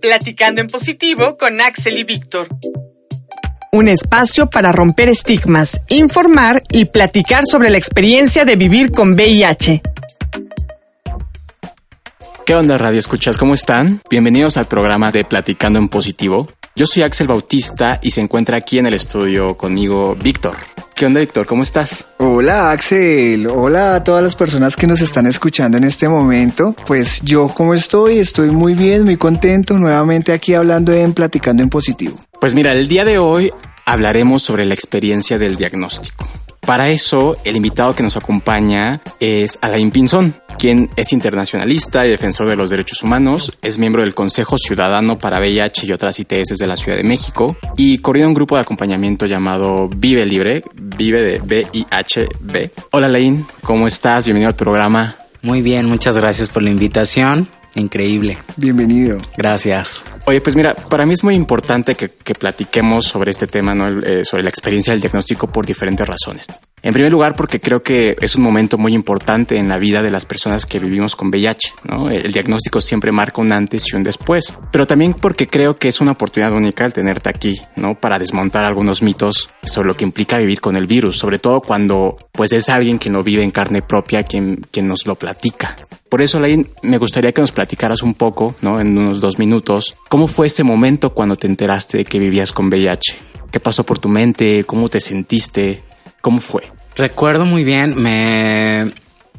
Platicando en positivo con Axel y Víctor. Un espacio para romper estigmas, informar y platicar sobre la experiencia de vivir con VIH. ¿Qué onda Radio Escuchas? ¿Cómo están? Bienvenidos al programa de Platicando en Positivo. Yo soy Axel Bautista y se encuentra aquí en el estudio conmigo Víctor. ¿Qué onda Víctor? ¿Cómo estás? Hola Axel, hola a todas las personas que nos están escuchando en este momento. Pues yo como estoy, estoy muy bien, muy contento, nuevamente aquí hablando en Platicando en Positivo. Pues mira, el día de hoy hablaremos sobre la experiencia del diagnóstico. Para eso, el invitado que nos acompaña es Alain Pinzón, quien es internacionalista y defensor de los derechos humanos, es miembro del Consejo Ciudadano para VIH y otras ITS de la Ciudad de México y coordina un grupo de acompañamiento llamado Vive Libre, Vive de B-I-H-B. Hola Alain, ¿cómo estás? Bienvenido al programa. Muy bien, muchas gracias por la invitación. Increíble. Bienvenido. Gracias. Oye, pues mira, para mí es muy importante que, platiquemos sobre este tema, ¿no? Eh, sobre la experiencia del diagnóstico por diferentes razones. En primer lugar, porque creo que es un momento muy importante en la vida de las personas que vivimos con VIH, ¿no? El diagnóstico siempre marca un antes y un después. Pero también porque creo que es una oportunidad única el tenerte aquí, ¿no? Para desmontar algunos mitos sobre lo que implica vivir con el virus, sobre todo cuando pues es alguien que no vive en carne propia quien, quien nos lo platica. Por eso, Lain, me gustaría que nos platicaras un poco, ¿no? En unos dos minutos, ¿cómo fue ese momento cuando te enteraste de que vivías con VIH? ¿Qué pasó por tu mente? ¿Cómo te sentiste? ¿Cómo fue? Recuerdo muy bien, me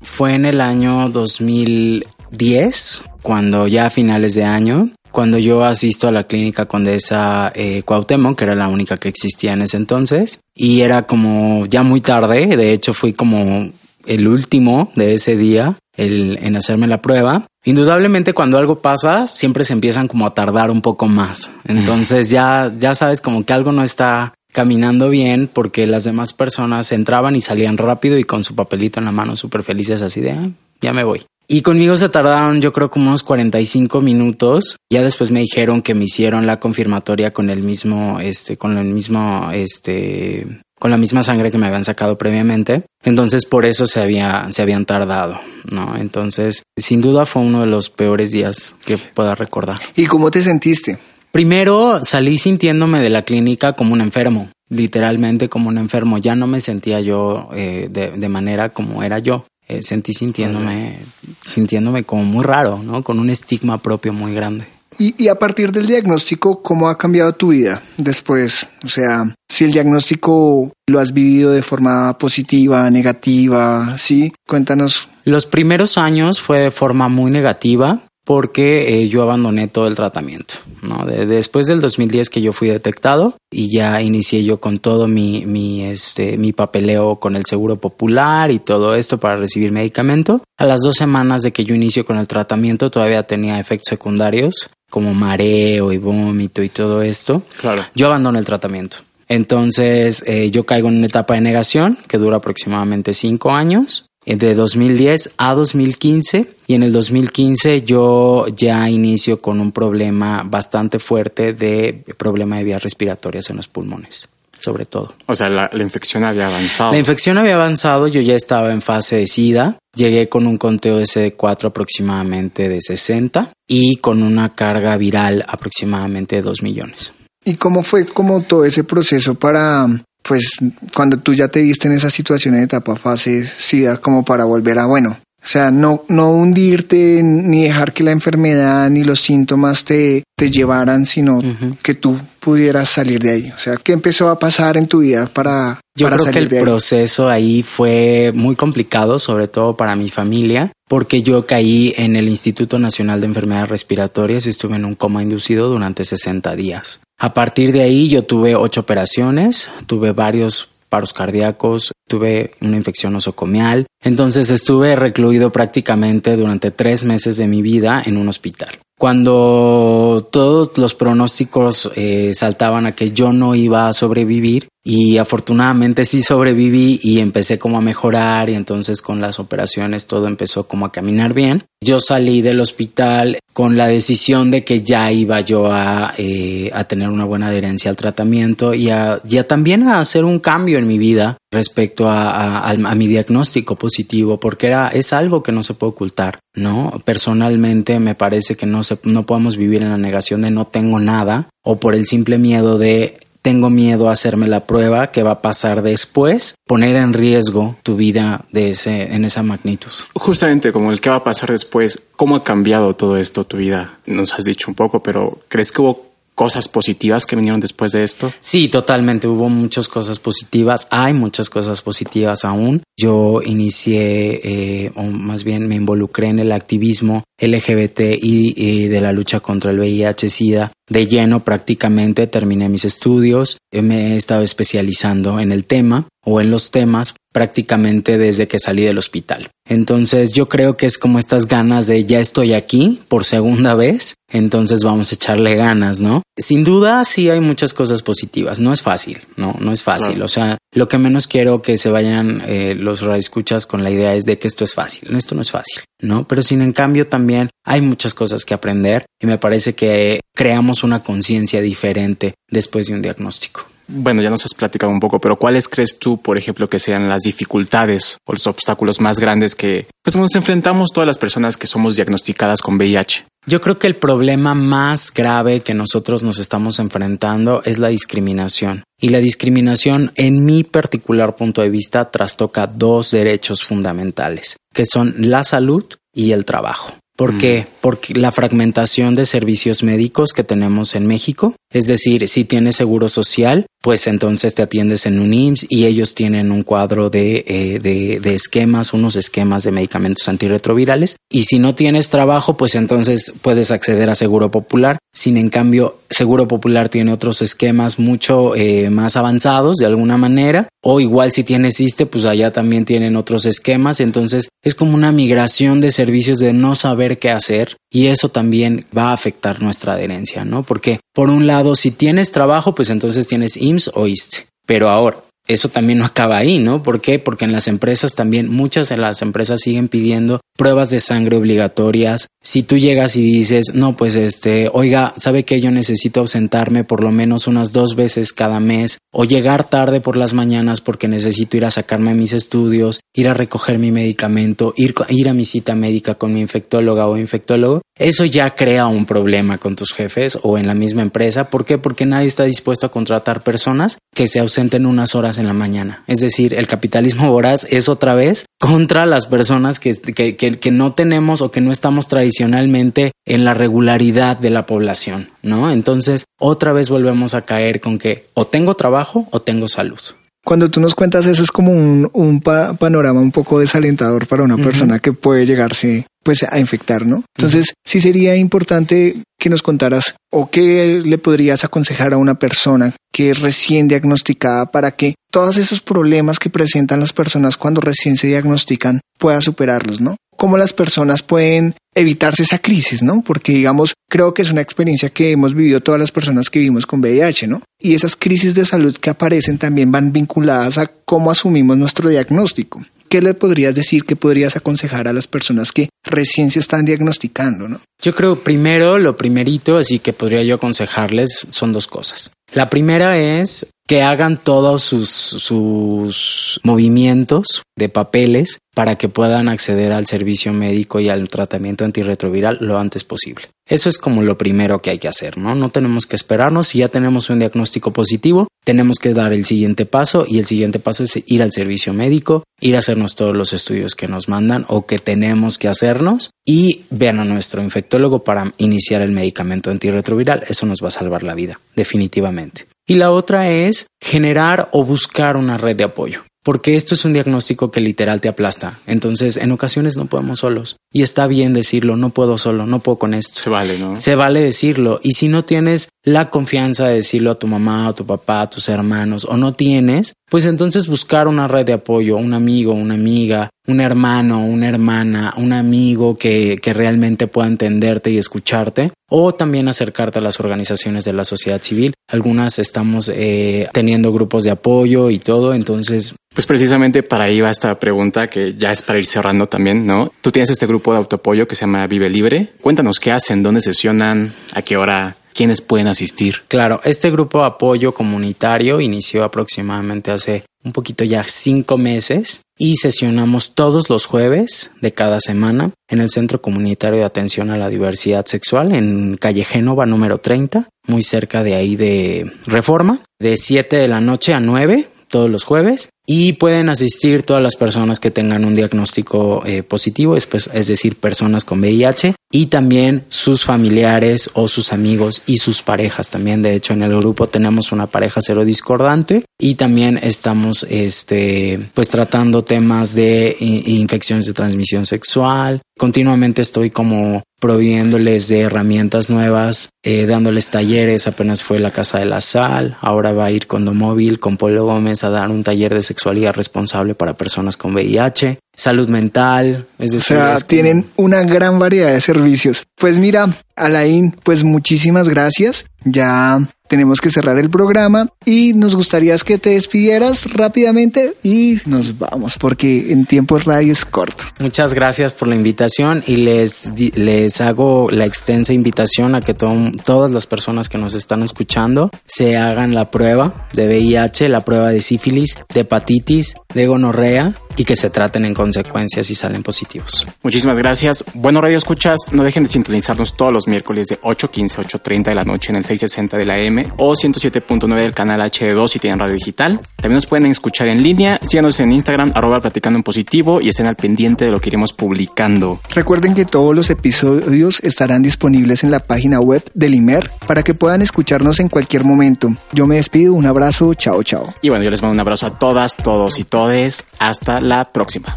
fue en el año 2010, cuando ya a finales de año, cuando yo asisto a la clínica Condesa eh, Cuauhtémoc, que era la única que existía en ese entonces, y era como ya muy tarde, de hecho fui como el último de ese día el, en hacerme la prueba. Indudablemente cuando algo pasa, siempre se empiezan como a tardar un poco más. Entonces ya, ya sabes como que algo no está caminando bien porque las demás personas entraban y salían rápido y con su papelito en la mano súper felices así de, ah, ya me voy. Y conmigo se tardaron yo creo como unos 45 minutos. Ya después me dijeron que me hicieron la confirmatoria con el mismo, este, con el mismo, este, con la misma sangre que me habían sacado previamente. Entonces por eso se había, se habían tardado, ¿no? Entonces, sin duda fue uno de los peores días que pueda recordar. ¿Y cómo te sentiste? Primero salí sintiéndome de la clínica como un enfermo, literalmente como un enfermo. Ya no me sentía yo eh, de, manera como era yo. Eh, sentí sintiéndome, sintiéndome como muy raro, ¿no? Con un estigma propio muy grande. Y, y, a partir del diagnóstico, ¿cómo ha cambiado tu vida después? O sea, si el diagnóstico lo has vivido de forma positiva, negativa, ¿sí? Cuéntanos. Los primeros años fue de forma muy negativa porque eh, yo abandoné todo el tratamiento. ¿no? después del 2010 que yo fui detectado y ya inicié yo con todo mi, mi, este, mi papeleo con el Seguro Popular y todo esto para recibir medicamento. A las dos semanas de que yo inicio con el tratamiento todavía tenía efectos secundarios como mareo y vómito y todo esto. Claro. Yo abandono el tratamiento. Entonces eh, yo caigo en una etapa de negación que dura aproximadamente cinco años de 2010 a 2015 y en el 2015 yo ya inicio con un problema bastante fuerte de problema de vías respiratorias en los pulmones sobre todo. O sea, la, infección había avanzado. La infección había avanzado, yo ya estaba en fase de SIDA, llegué con un conteo de CD4 aproximadamente de 60 y con una carga viral aproximadamente de 2 millones. ¿Y cómo fue como todo ese proceso para pues cuando tú ya te viste en esa situación en etapa fase SIDA como para volver a, bueno, o sea, no, no hundirte ni dejar que la enfermedad ni los síntomas te, te llevaran, sino que tú pudieras salir de ahí. O sea, ¿qué empezó a pasar en tu vida para... Yo creo que el proceso ahí fue muy complicado, sobre todo para mi familia, porque yo caí en el Instituto Nacional de Enfermedades Respiratorias y estuve en un coma inducido durante 60 días. A partir de ahí yo tuve ocho operaciones, tuve varios paros cardíacos, tuve una infección nosocomial, entonces estuve recluido prácticamente durante tres meses de mi vida en un hospital. Cuando todos los pronósticos eh, saltaban a que yo no iba a sobrevivir, y afortunadamente sí sobreviví y empecé como a mejorar y entonces con las operaciones todo empezó como a caminar bien. Yo salí del hospital con la decisión de que ya iba yo a, eh, a tener una buena adherencia al tratamiento y a, también a hacer un cambio en mi vida respecto a, mi diagnóstico positivo, porque era, es algo que no se puede ocultar, ¿no? Personalmente me parece que no, se, no podemos vivir en la negación de no tengo nada o por el simple miedo de tengo miedo a hacerme la prueba, que va a pasar después, poner en riesgo tu vida de ese, en esa magnitud. Justamente como el que va a pasar después, ¿cómo ha cambiado todo esto tu vida? Nos has dicho un poco, pero ¿crees que hubo cosas positivas que vinieron después de esto? Sí, totalmente. Hubo muchas cosas positivas. Hay muchas cosas positivas aún. Yo inicié, eh, o más bien me involucré en el activismo LGBT y, de la lucha contra el VIH-Sida de lleno prácticamente. Terminé mis estudios. Me he estado especializando en el tema o en los temas prácticamente desde que salí del hospital. Entonces yo creo que es como estas ganas de ya estoy aquí por segunda vez, entonces vamos a echarle ganas, ¿no? Sin duda sí hay muchas cosas positivas, no es fácil, no, no es fácil, o sea, lo que menos quiero que se vayan eh, los escuchas con la idea es de que esto es fácil, no, esto no es fácil, ¿no? Pero sin en cambio también hay muchas cosas que aprender y me parece que creamos una conciencia diferente después de un diagnóstico bueno, ya nos has platicado un poco, pero ¿cuáles crees tú, por ejemplo, que sean las dificultades o los obstáculos más grandes que pues, nos enfrentamos todas las personas que somos diagnosticadas con VIH? Yo creo que el problema más grave que nosotros nos estamos enfrentando es la discriminación. Y la discriminación, en mi particular punto de vista, trastoca dos derechos fundamentales, que son la salud y el trabajo. ¿Por qué? Porque la fragmentación de servicios médicos que tenemos en México, es decir, si tienes seguro social, pues entonces te atiendes en un IMSS y ellos tienen un cuadro de, eh, de, de, esquemas, unos esquemas de medicamentos antirretrovirales. Y si no tienes trabajo, pues entonces puedes acceder a Seguro Popular. Sin en cambio, Seguro Popular tiene otros esquemas mucho eh, más avanzados de alguna manera. O igual si tienes ISTE, pues allá también tienen otros esquemas. Entonces es como una migración de servicios de no saber qué hacer. Y eso también va a afectar nuestra adherencia, ¿no? Porque por un lado, si tienes trabajo, pues entonces tienes IMSS o ISTE. Pero ahora, eso también no acaba ahí, ¿no? ¿Por qué? Porque en las empresas también, muchas de las empresas siguen pidiendo pruebas de sangre obligatorias. Si tú llegas y dices, no, pues este, oiga, ¿sabe que yo necesito ausentarme por lo menos unas dos veces cada mes? O llegar tarde por las mañanas porque necesito ir a sacarme mis estudios, ir a recoger mi medicamento, ir, ir a mi cita médica con mi infectóloga o infectólogo. Eso ya crea un problema con tus jefes o en la misma empresa. ¿Por qué? Porque nadie está dispuesto a contratar personas que se ausenten unas horas en la mañana. Es decir, el capitalismo voraz es otra vez contra las personas que, que, que, no tenemos o que no estamos tradicionalmente en la regularidad de la población, ¿no? Entonces, otra vez volvemos a caer con que o tengo trabajo o tengo salud. Cuando tú nos cuentas eso es como un, un panorama un poco desalentador para una persona que puede llegarse pues a infectar, ¿no? Entonces, sí sería importante que nos contaras o qué le podrías aconsejar a una persona que es recién diagnosticada para que todos esos problemas que presentan las personas cuando recién se diagnostican pueda superarlos, ¿no? Cómo las personas pueden evitarse esa crisis, ¿no? Porque digamos, creo que es una experiencia que hemos vivido todas las personas que vivimos con VIH, ¿no? Y esas crisis de salud que aparecen también van vinculadas a cómo asumimos nuestro diagnóstico. ¿qué le podrías decir, qué podrías aconsejar a las personas que recién se están diagnosticando, no? Yo creo primero, lo primerito, así que podría yo aconsejarles, son dos cosas. La primera es que hagan todos sus, movimientos de papeles para que puedan acceder al servicio médico y al tratamiento antirretroviral lo antes posible. Eso es como lo primero que hay que hacer, ¿no? No tenemos que esperarnos. Si ya tenemos un diagnóstico positivo, tenemos que dar el siguiente paso y el siguiente paso es ir al servicio médico, ir a hacernos todos los estudios que nos mandan o que tenemos que hacernos y ver a nuestro infectólogo para iniciar el medicamento antirretroviral. Eso nos va a salvar la vida, definitivamente. Y la otra es generar o buscar una red de apoyo. Porque esto es un diagnóstico que literal te aplasta. Entonces, en ocasiones no podemos solos. Y está bien decirlo, no puedo solo, no puedo con esto. Se vale, ¿no? Se vale decirlo. Y si no tienes la confianza de decirlo a tu mamá, a tu papá, a tus hermanos, o no tienes, pues entonces buscar una red de apoyo, un amigo, una amiga, un hermano, una hermana, un amigo que, que realmente pueda entenderte y escucharte, o también acercarte a las organizaciones de la sociedad civil. Algunas estamos eh, teniendo grupos de apoyo y todo, entonces pues precisamente para ahí va esta pregunta que ya es para ir cerrando también, ¿no? Tú tienes este grupo de autoapoyo que se llama Vive Libre. Cuéntanos qué hacen, dónde sesionan, a qué hora, quiénes pueden asistir. Claro, este grupo de apoyo comunitario inició aproximadamente hace un poquito ya cinco meses y sesionamos todos los jueves de cada semana en el Centro Comunitario de Atención a la Diversidad Sexual en calle Génova número 30, muy cerca de ahí de Reforma, de 7 de la noche a 9 todos los jueves y pueden asistir todas las personas que tengan un diagnóstico eh, positivo, es, decir, personas con VIH y también sus familiares o sus amigos y sus parejas. También, de hecho, en el grupo tenemos una pareja cero discordante y también estamos, este, pues tratando temas de infecciones de transmisión sexual. Continuamente estoy como proviéndoles de herramientas nuevas, eh, dándoles talleres, apenas fue la Casa de la Sal, ahora va a ir con Domóvil, con Polo Gómez a dar un taller de sexualidad responsable para personas con VIH, salud mental, es decir, o sea, es como- tienen una gran variedad de servicios. Pues mira, Alain, pues muchísimas gracias. Ya tenemos que cerrar el programa y nos gustaría que te despidieras rápidamente y nos vamos porque en tiempo radio es corto. Muchas gracias por la invitación y les, les hago la extensa invitación a que to- todas las personas que nos están escuchando se hagan la prueba de VIH, la prueba de sífilis, de hepatitis, de gonorrea y que se traten en consecuencia si salen positivos. Muchísimas gracias. Bueno, Radio Escuchas, no dejen de sintonizarnos todos los miércoles de 8.15 a 8.30 de la noche en el 660 de la M o 107.9 del canal HD2 si tienen radio digital. También nos pueden escuchar en línea. Síganos en Instagram, arroba platicando en positivo y estén al pendiente de lo que iremos publicando. Recuerden que todos los episodios estarán disponibles en la página web del IMER para que puedan escucharnos en cualquier momento. Yo me despido, un abrazo, chao chao. Y bueno, yo les mando un abrazo a todas, todos y todes. Hasta la próxima.